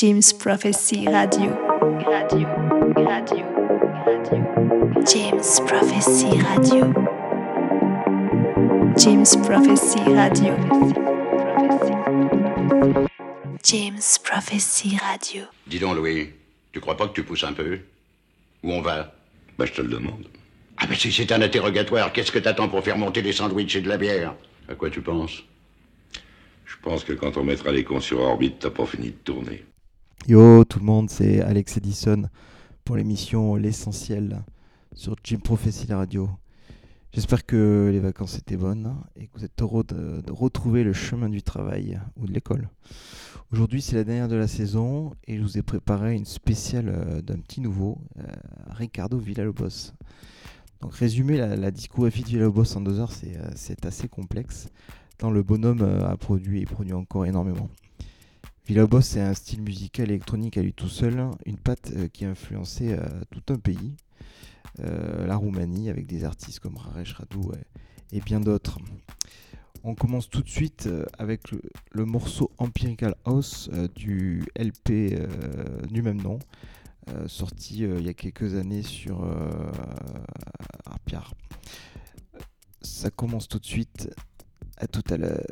James Prophecy Radio. Radio, radio, radio. James Prophecy Radio. James Prophecy Radio. James Prophecy Radio. Dis donc, Louis, tu crois pas que tu pousses un peu? Où on va? Bah, je te le demande. Ah, mais si c'est un interrogatoire, qu'est-ce que t'attends pour faire monter des sandwichs et de la bière? À quoi tu penses? Je pense que quand on mettra les cons sur orbite, t'as pas fini de tourner. Yo tout le monde, c'est Alex Edison pour l'émission L'essentiel sur Jim Prophecy la radio. J'espère que les vacances étaient bonnes et que vous êtes heureux de, retrouver le chemin du travail ou de l'école. Aujourd'hui, c'est la dernière de la saison et je vous ai préparé une spéciale euh, d'un petit nouveau, euh, Ricardo Villalobos. Donc, résumer la, la discographie de Villalobos en deux heures, c'est euh, assez complexe, tant le bonhomme a produit et produit encore énormément. Villalobos, c'est un style musical électronique à lui tout seul, une patte euh, qui a influencé euh, tout un pays, euh, la Roumanie, avec des artistes comme Raresh Radou et, bien d'autres. On commence tout de suite avec le, morceau Empirical House du LP du même nom, sorti il y a quelques années sur Arpiar. Ça commence tout de suite. À tout à l'heure.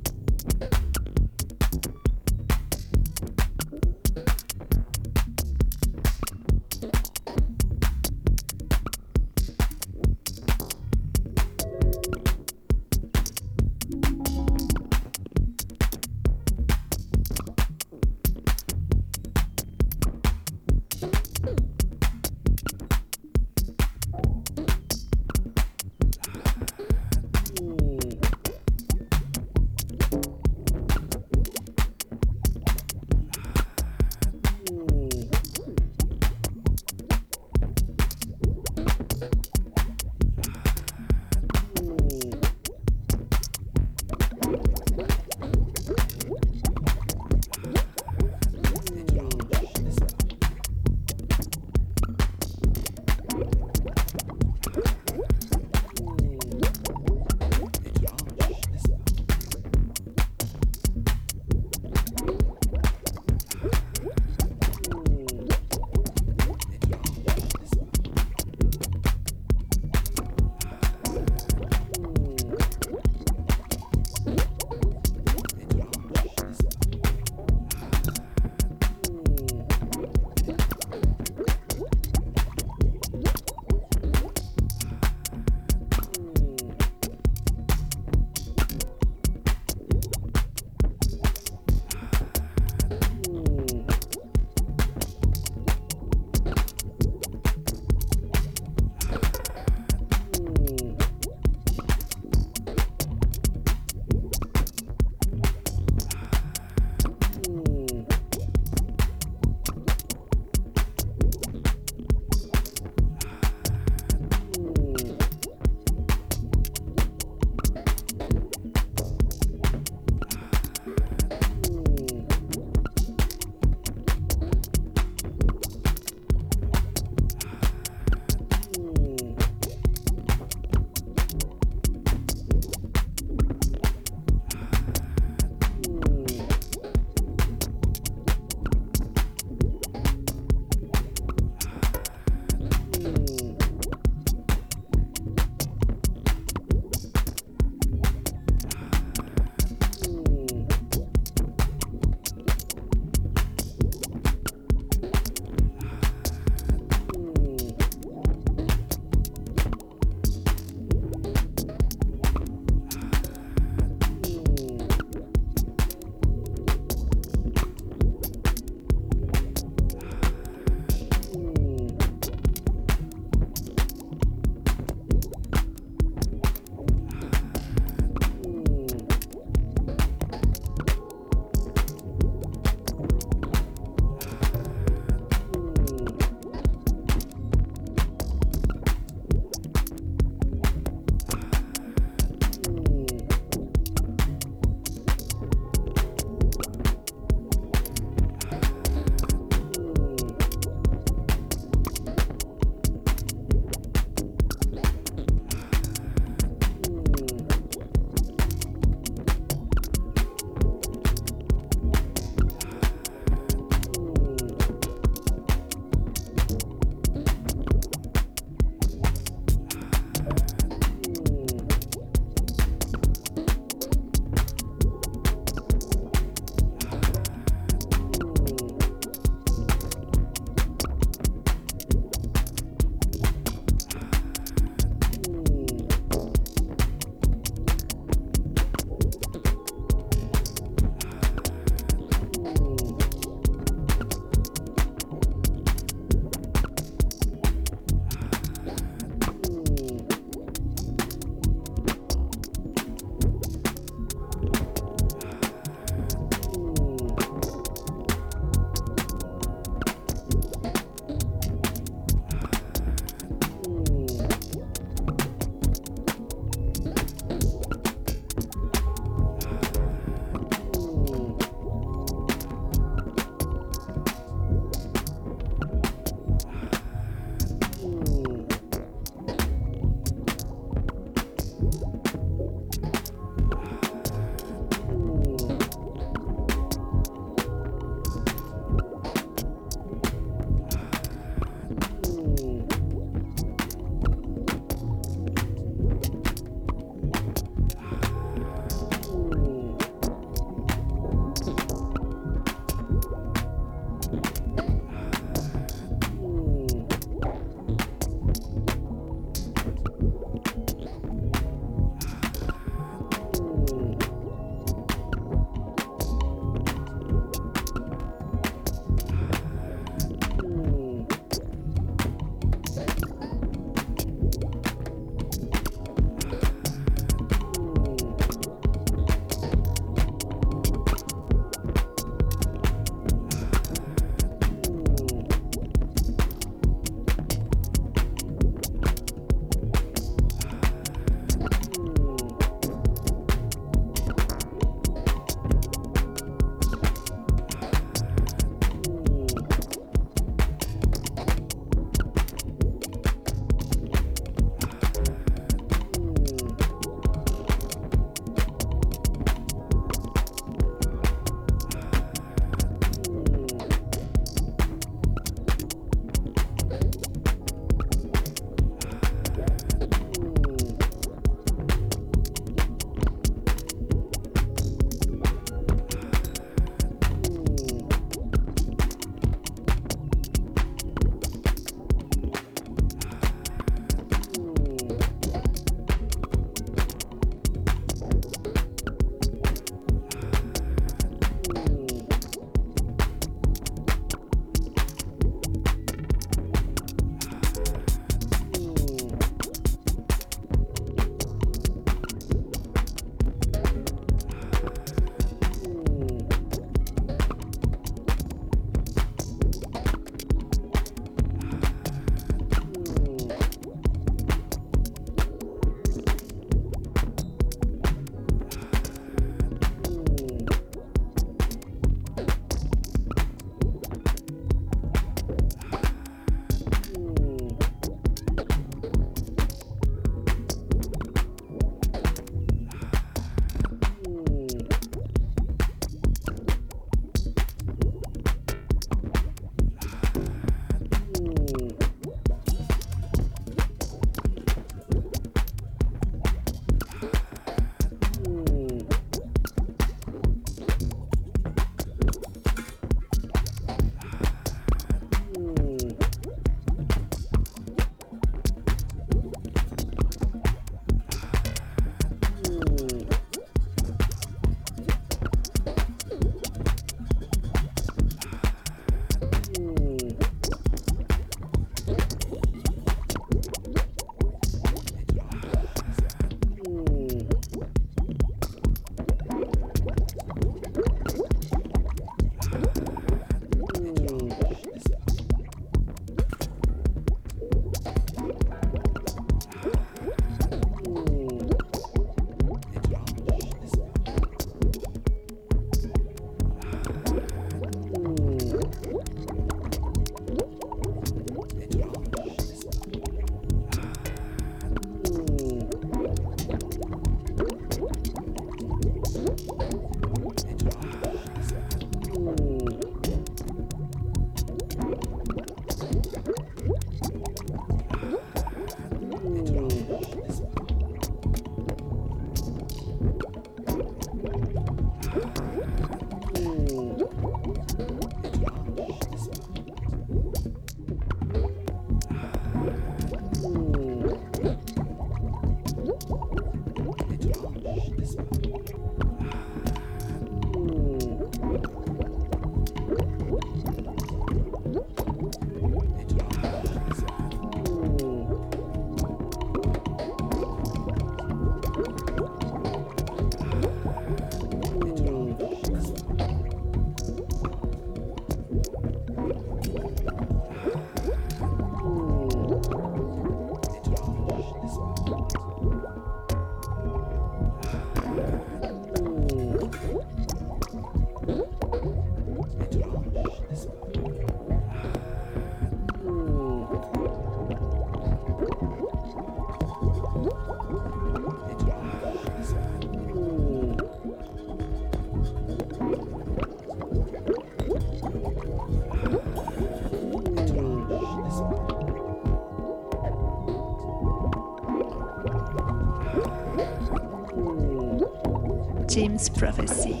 Prophecy.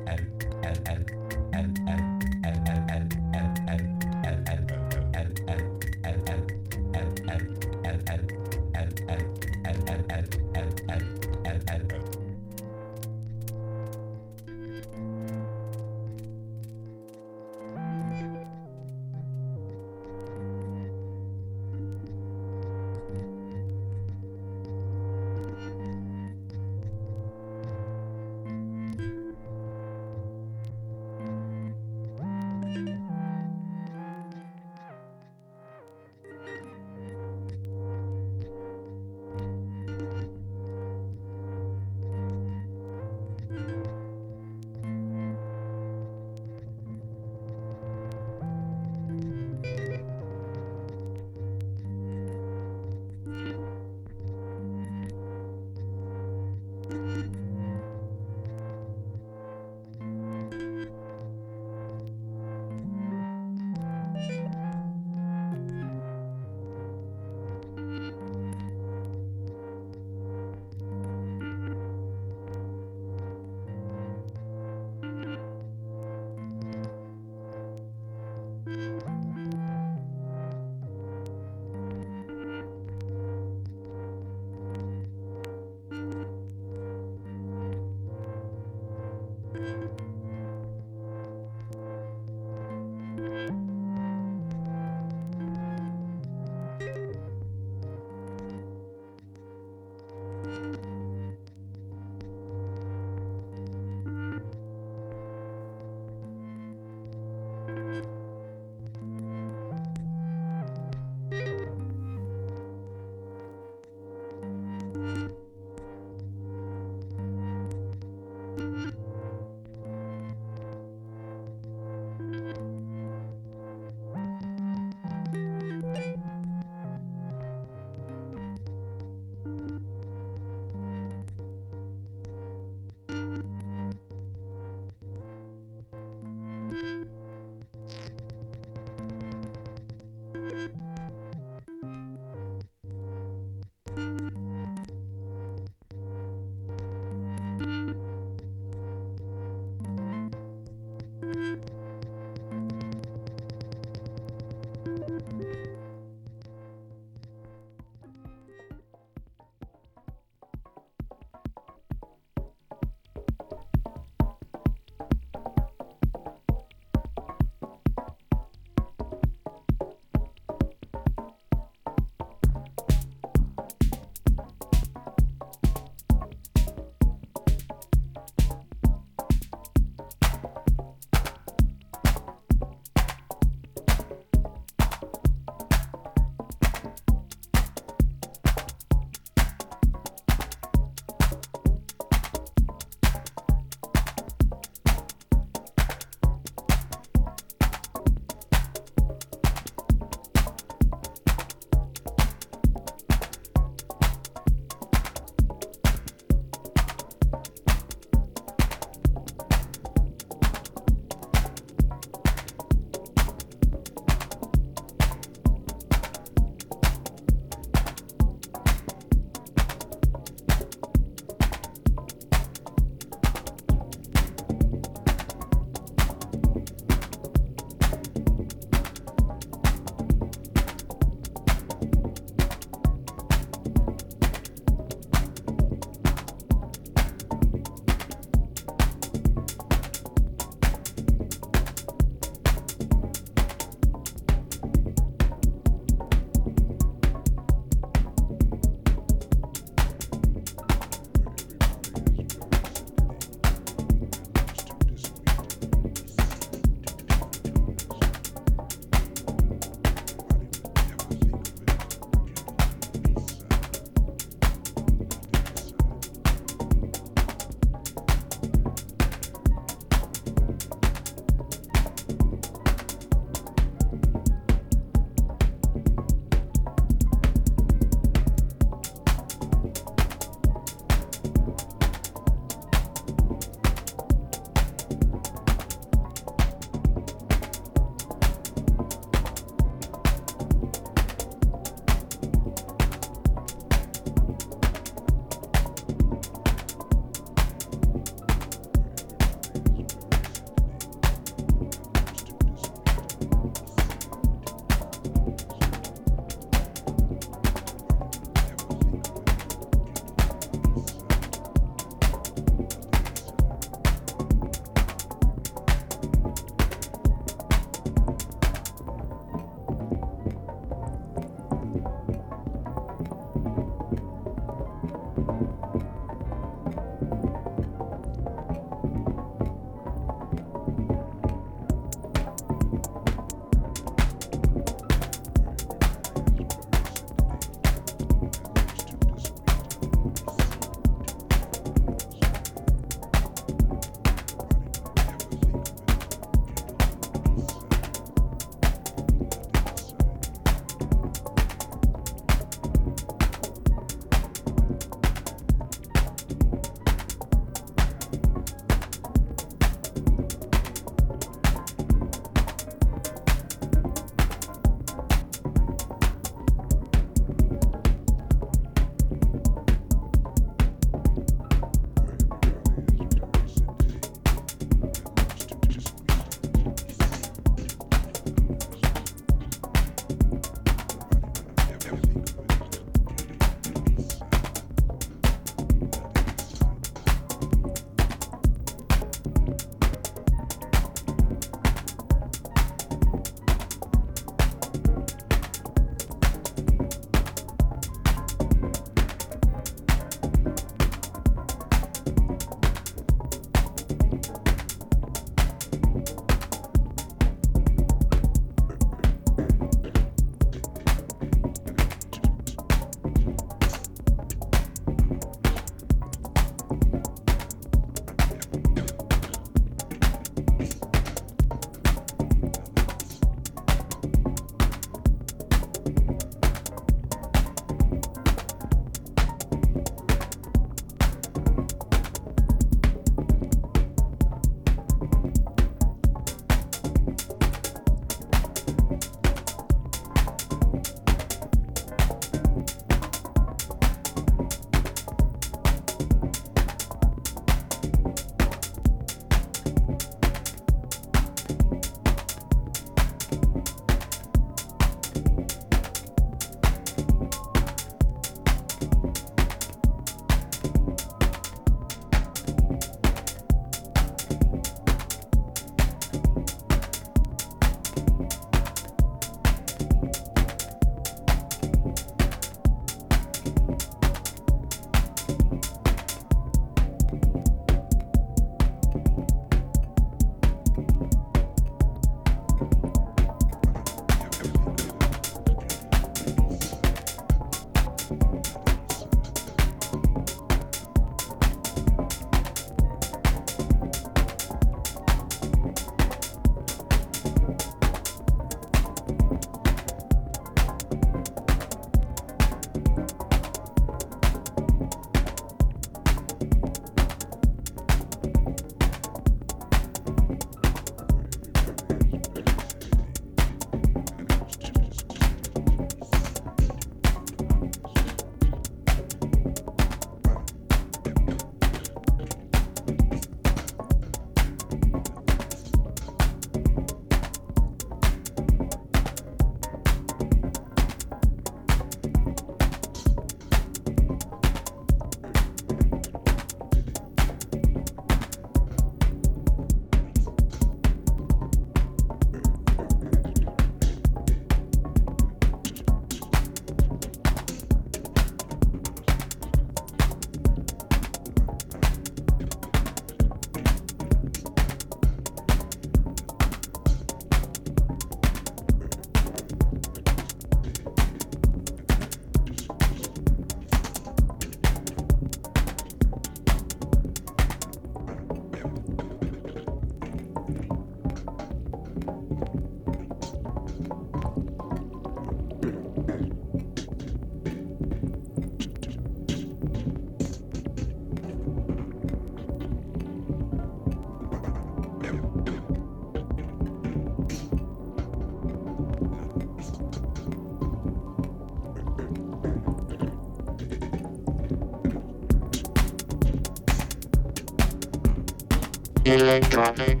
Electronic.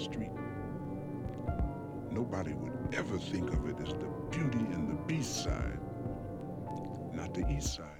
street. Nobody would ever think of it as the beauty and the beast side, not the east side.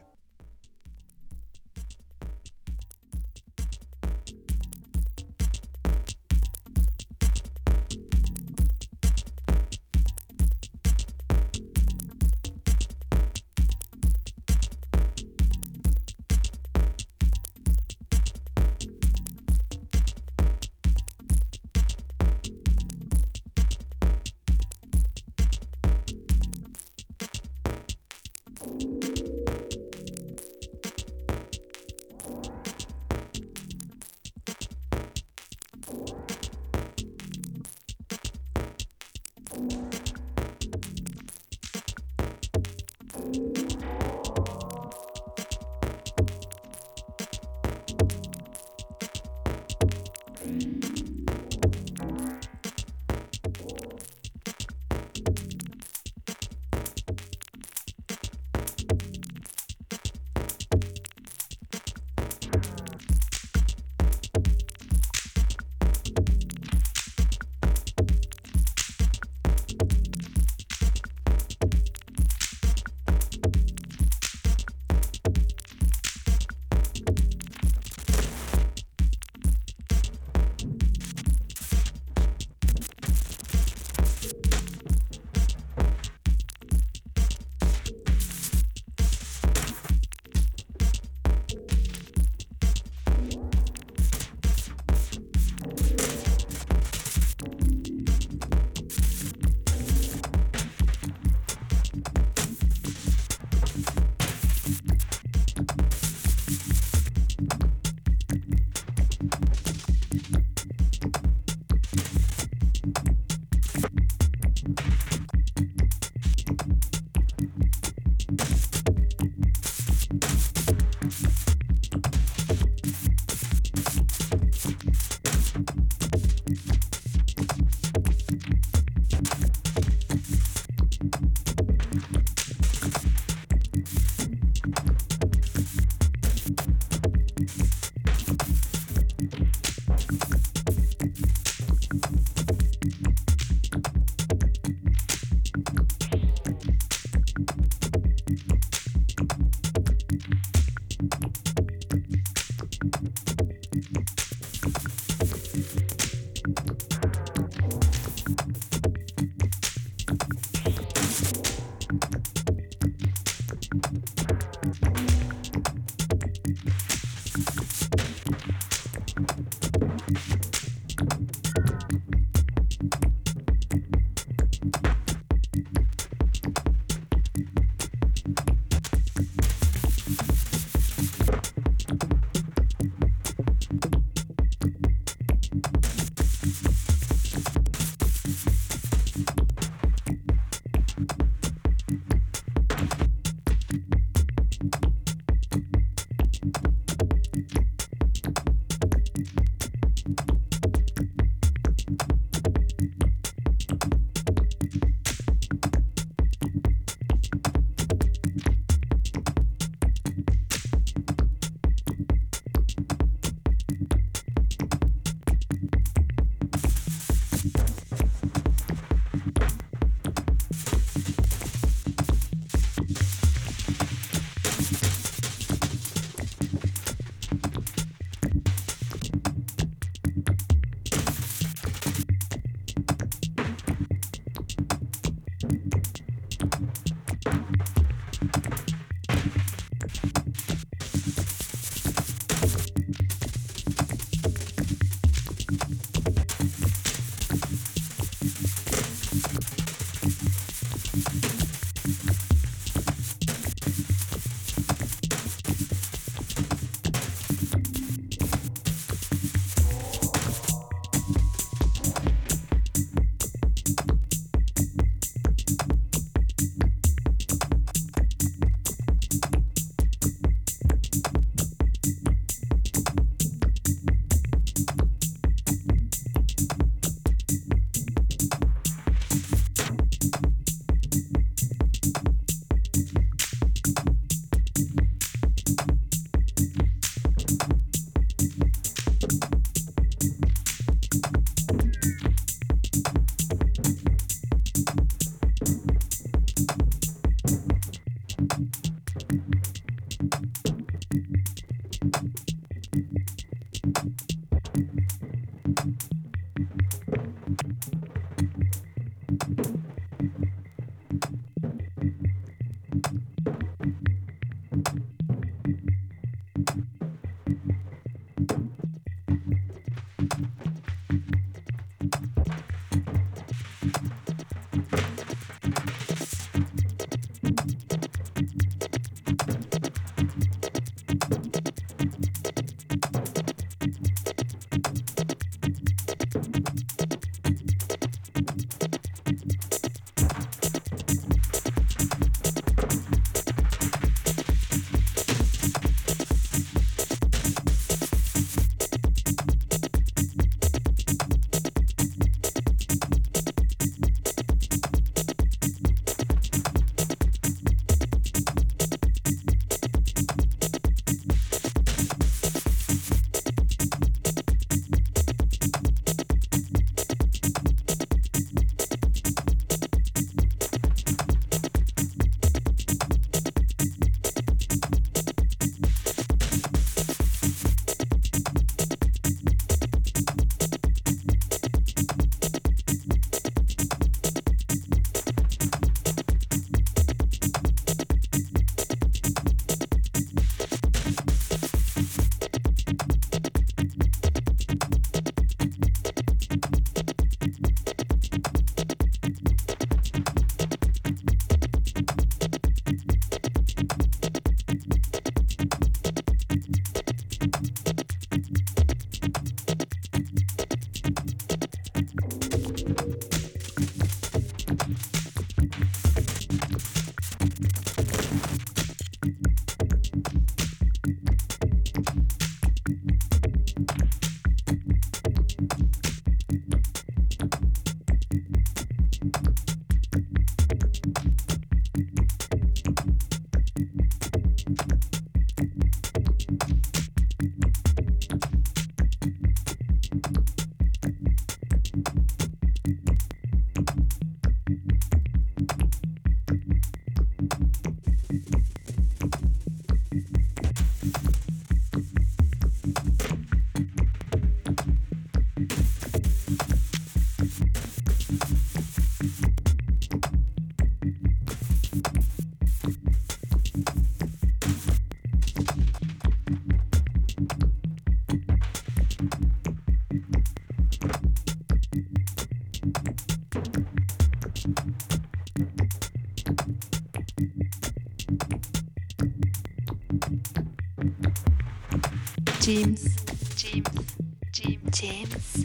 James, James, James, James.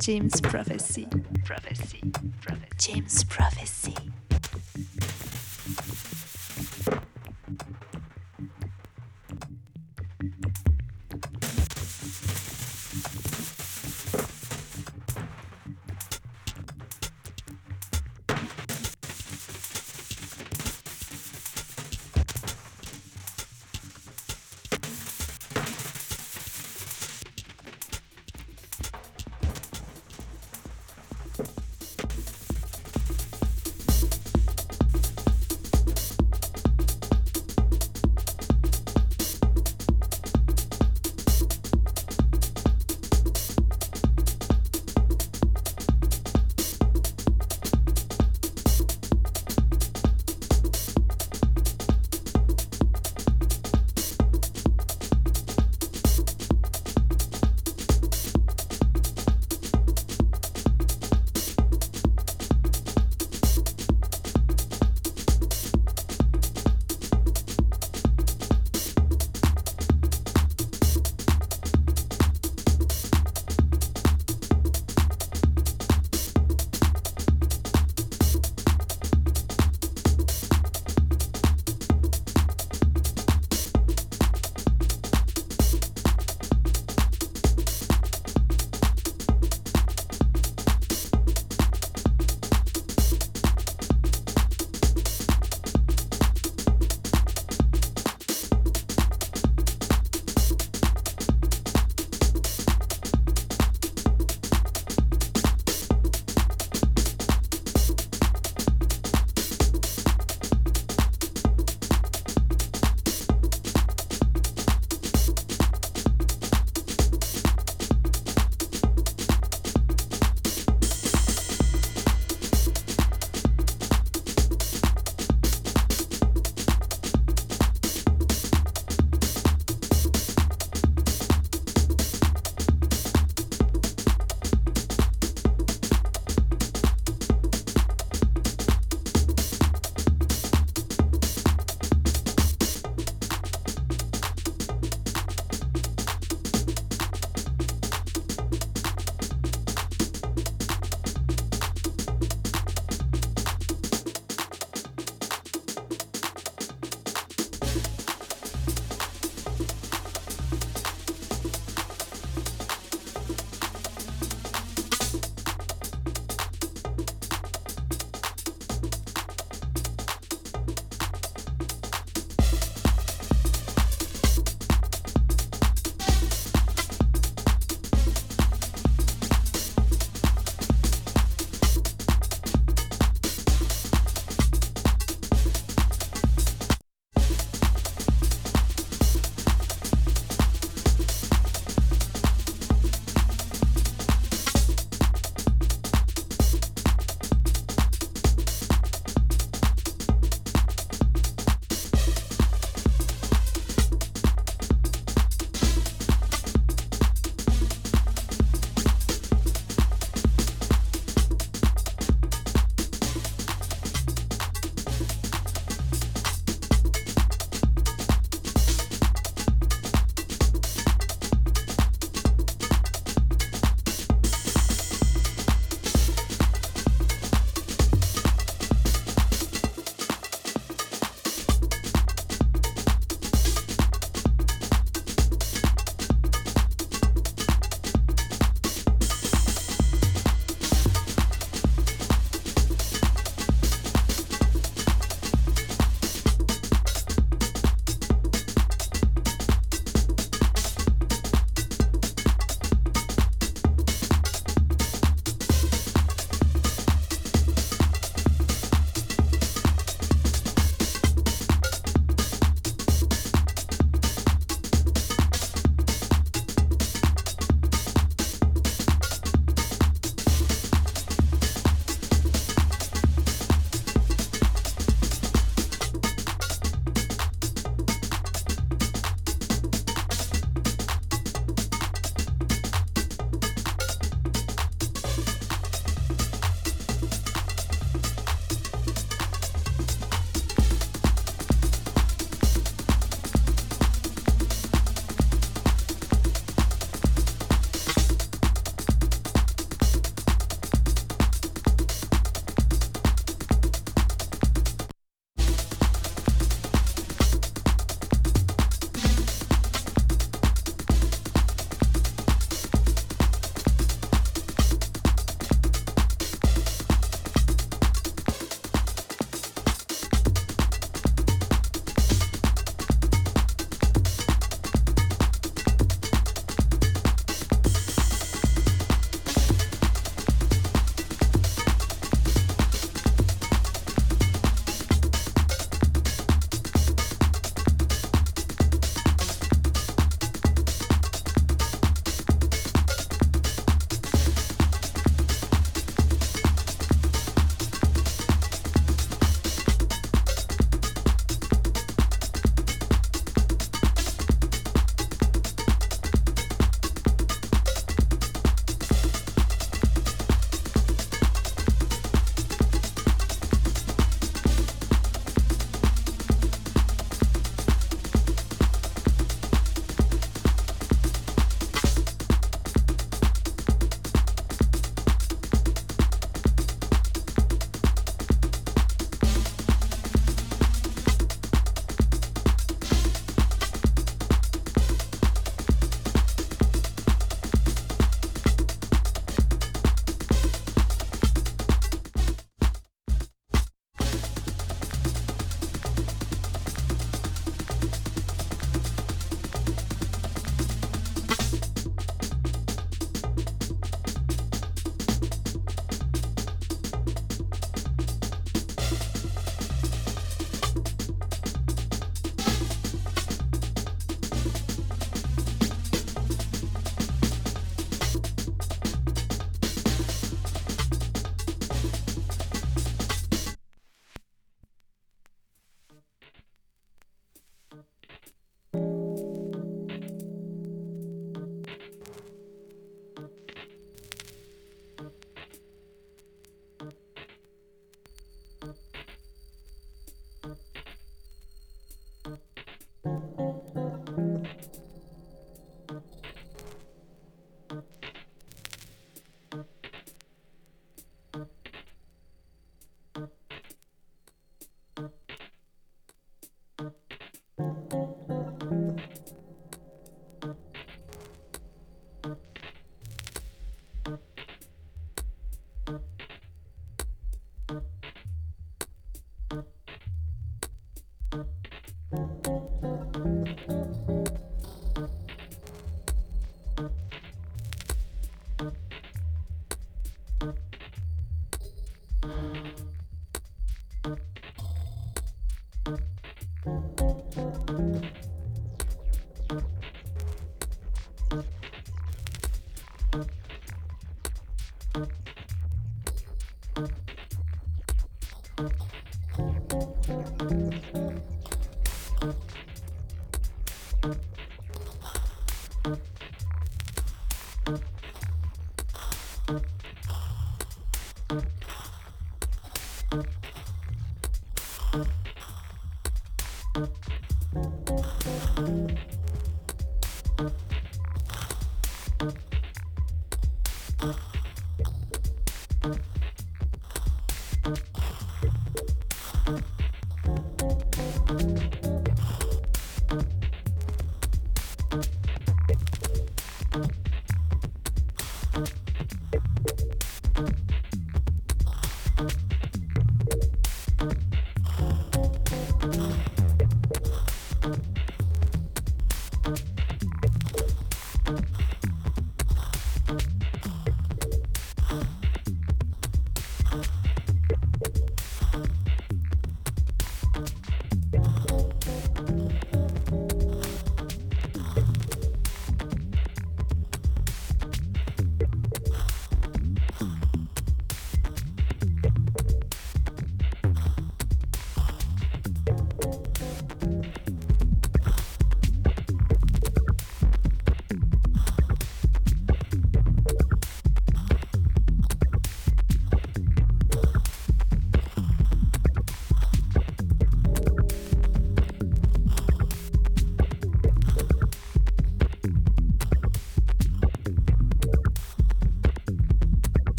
James. Prophecy, Prophecy, Prophecy, James Prophecy.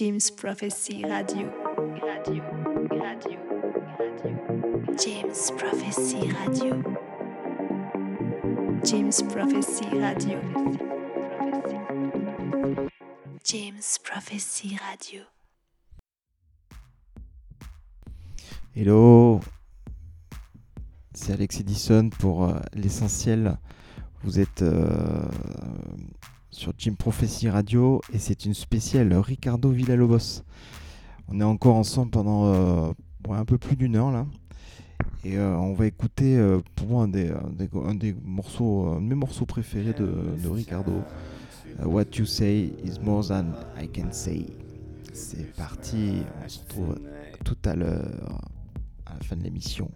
James Prophecy Radio. Radio. Radio. Radio. James Prophecy Radio. James Prophecy Radio. James Prophecy Radio. Hello, c'est Alex Edison pour euh, l'essentiel. Vous êtes euh, sur Jim Prophecy Radio et c'est une spéciale Ricardo Villalobos. On est encore ensemble pendant euh, un peu plus d'une heure là. Et euh, on va écouter euh, pour moi un des, morceaux, un de mes morceaux préférés de, Ricardo. What You Say is More Than I Can Say. C'est parti, on se retrouve tout à l'heure, à la fin de l'émission.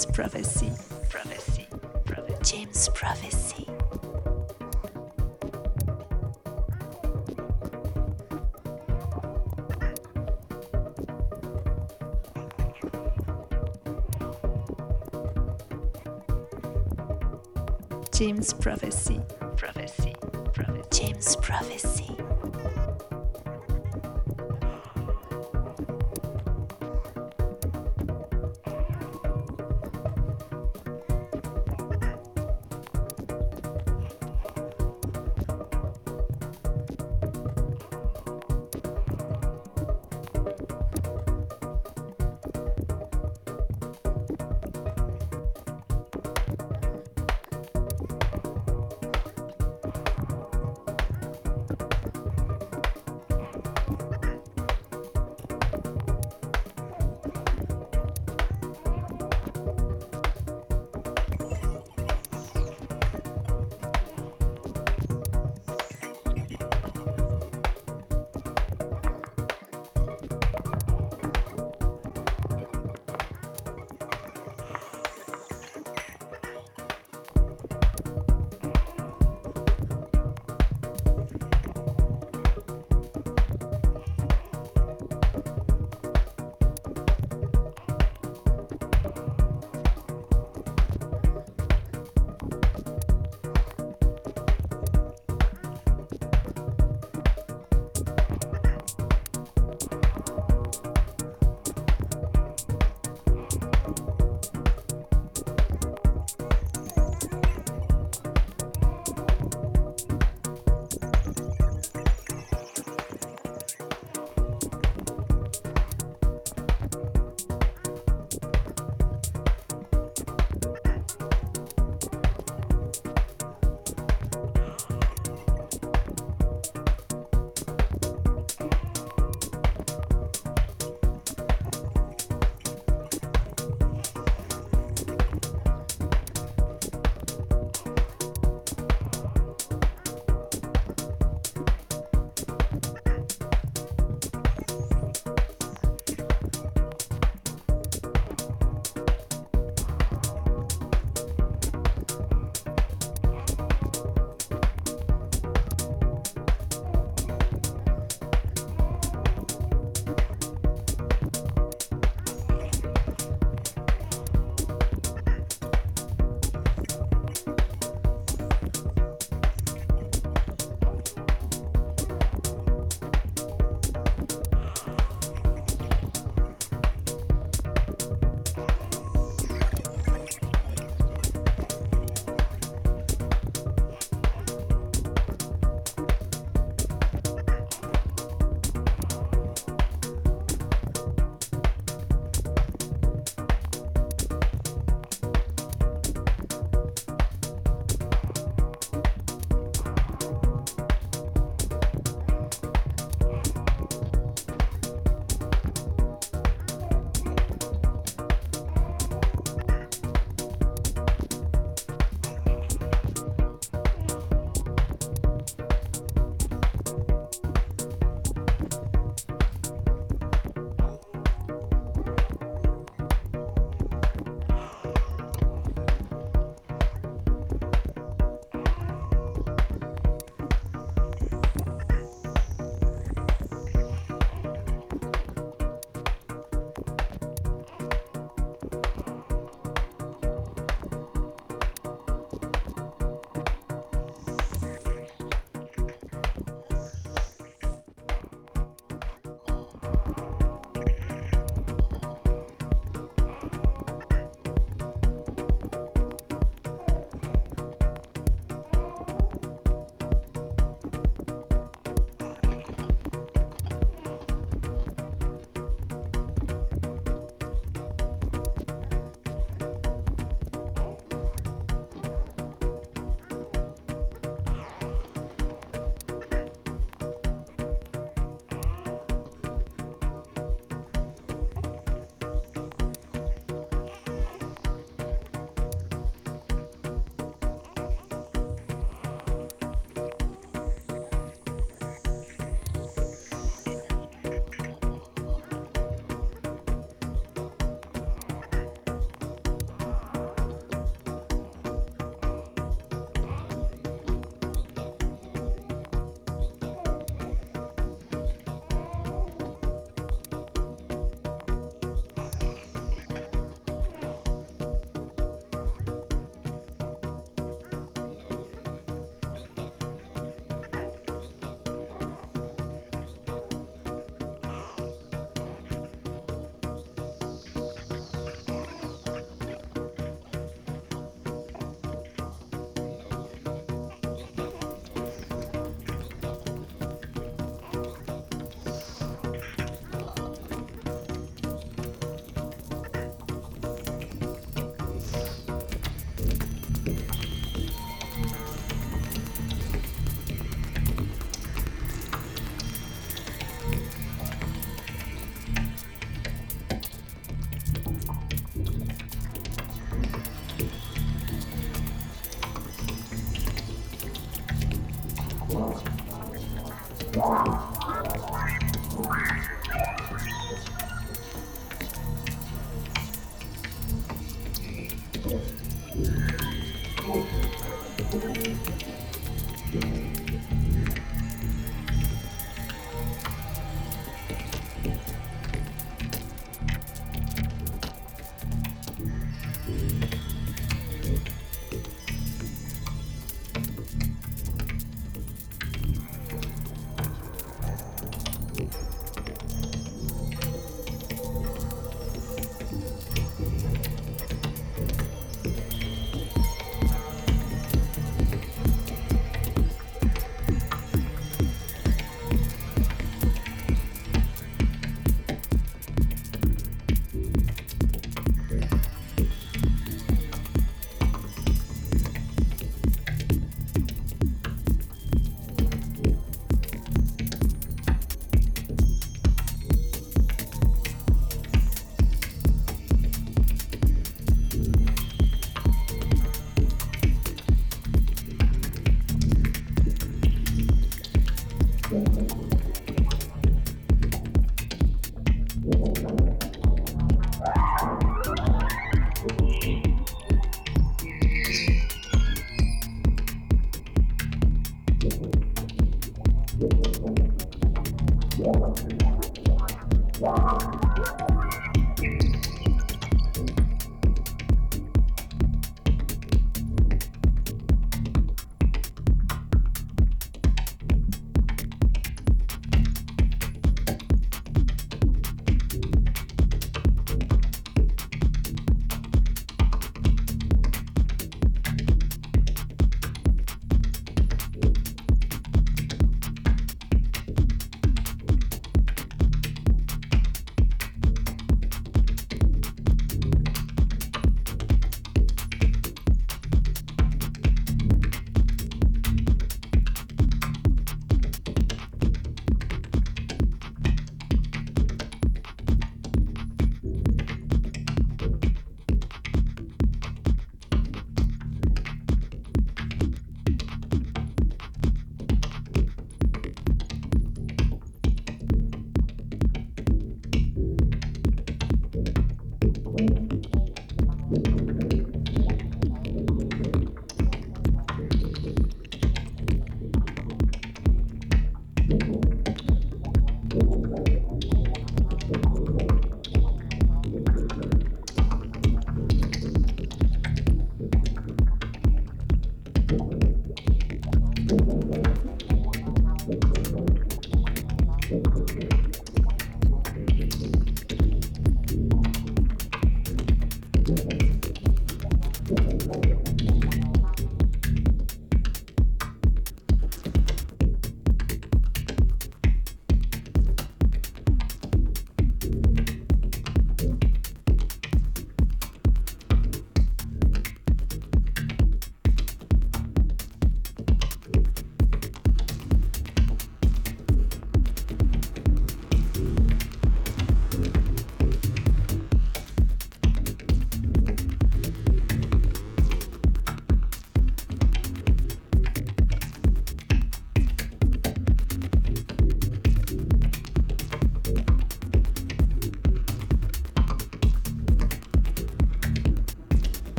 James Prophecy. Prophecy. Prophecy. James Prophecy. James Prophecy. Prophecy. Prophecy. James Prophecy.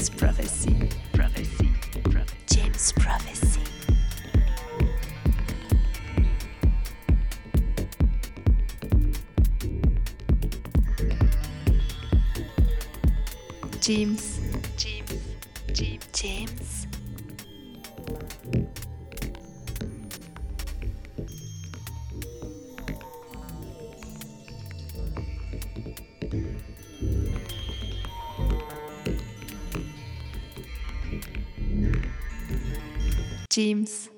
James Prophecy. Prophecy. Prophecy. James Prophecy. James. teams.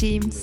James,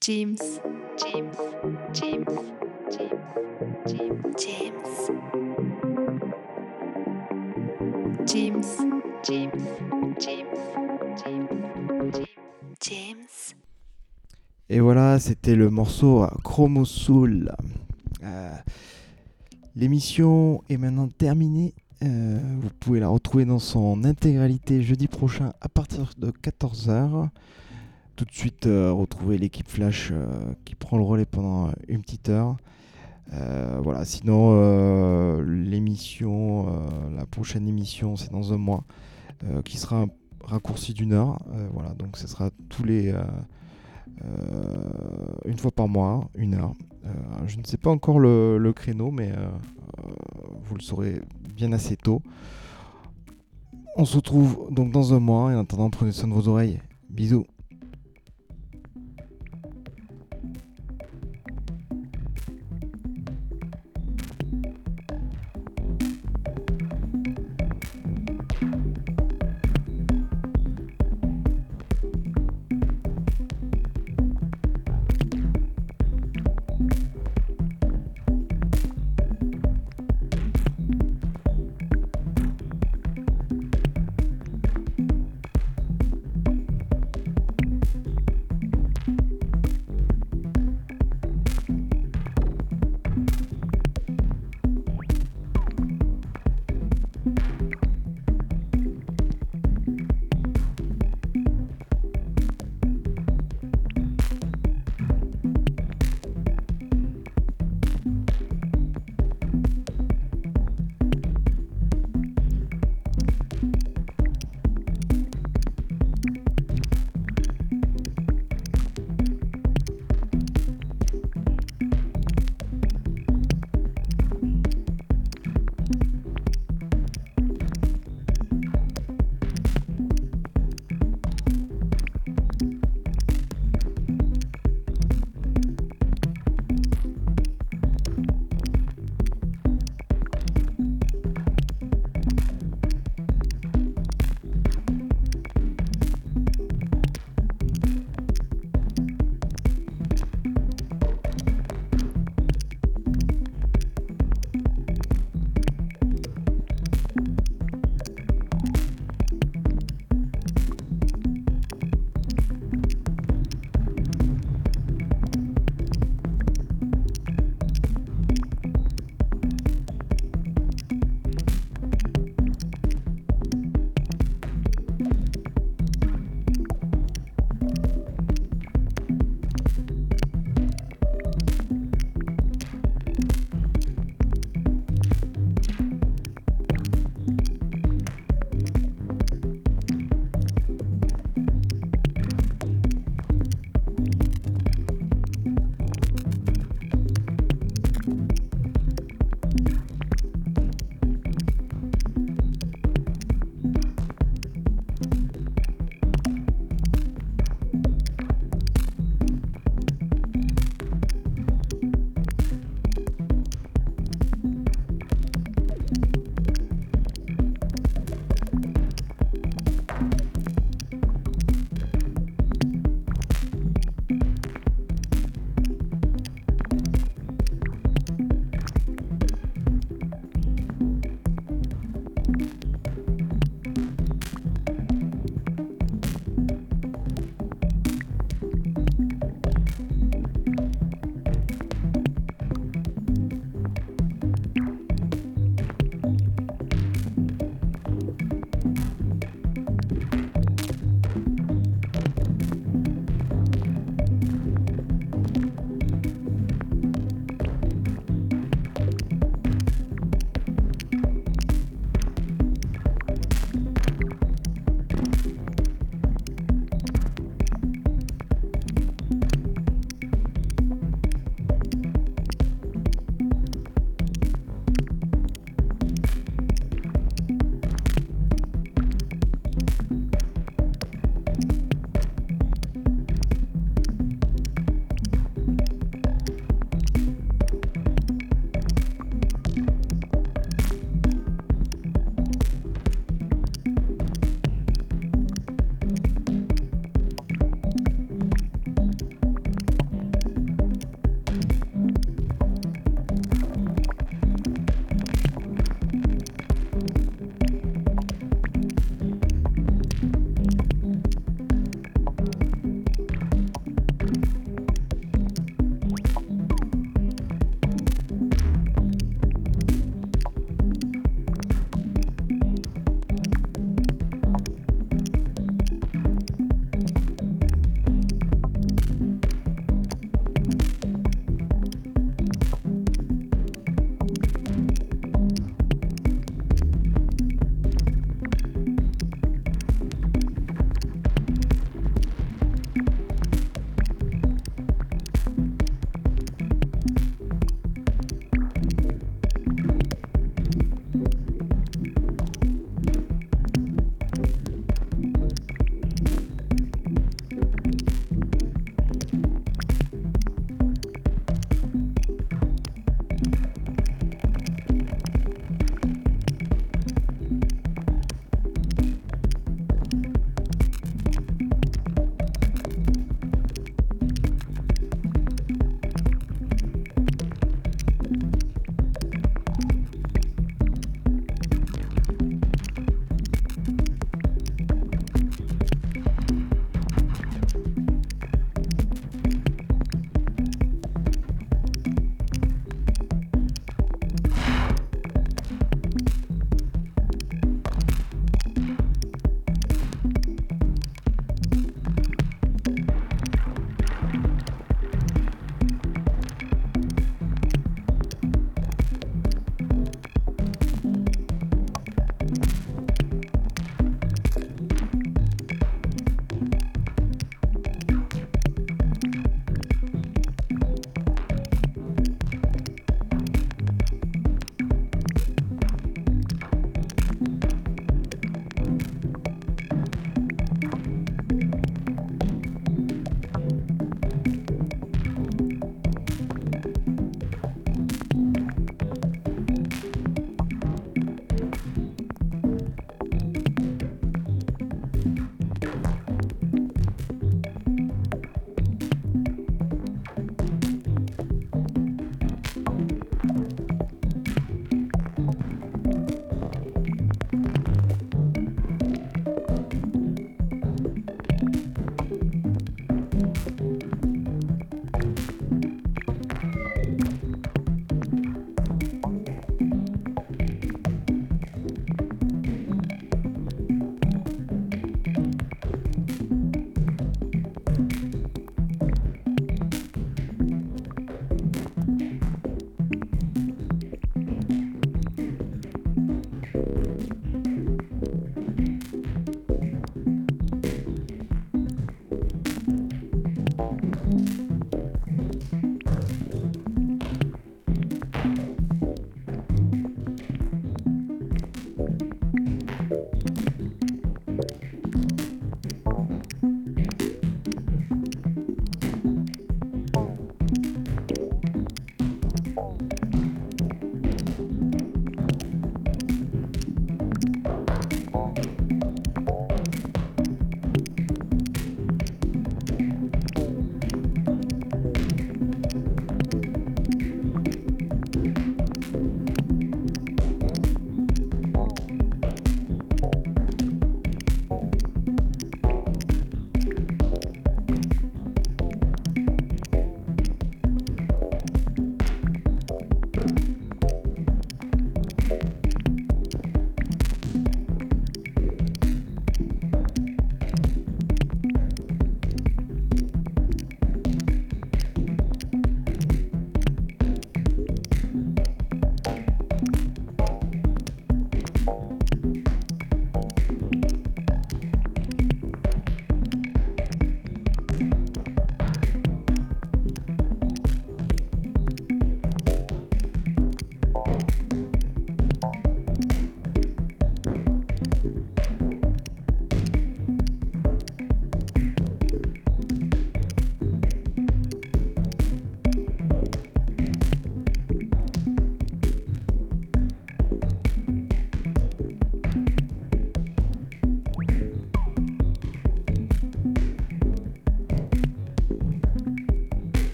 James, James, James, James, James, James, James, James, James, James. Et voilà, c'était le morceau Chromosoul. Euh, L'émission est maintenant terminée. Euh, vous pouvez la retrouver dans son intégralité jeudi prochain à partir de 14h. Tout de suite, euh, retrouver l'équipe Flash euh, qui prend le relais pendant une petite heure. Euh, voilà, sinon, euh, l'émission, euh, la prochaine émission, c'est dans un mois, euh, qui sera raccourcie d'une heure. Euh, voilà, donc ce sera tous les. euh, euh, une fois par mois, une heure. Euh, je ne sais pas encore le, créneau, mais euh, euh, vous le saurez bien assez tôt. On se retrouve donc dans un mois et en attendant, prenez soin de vos oreilles. Bisous.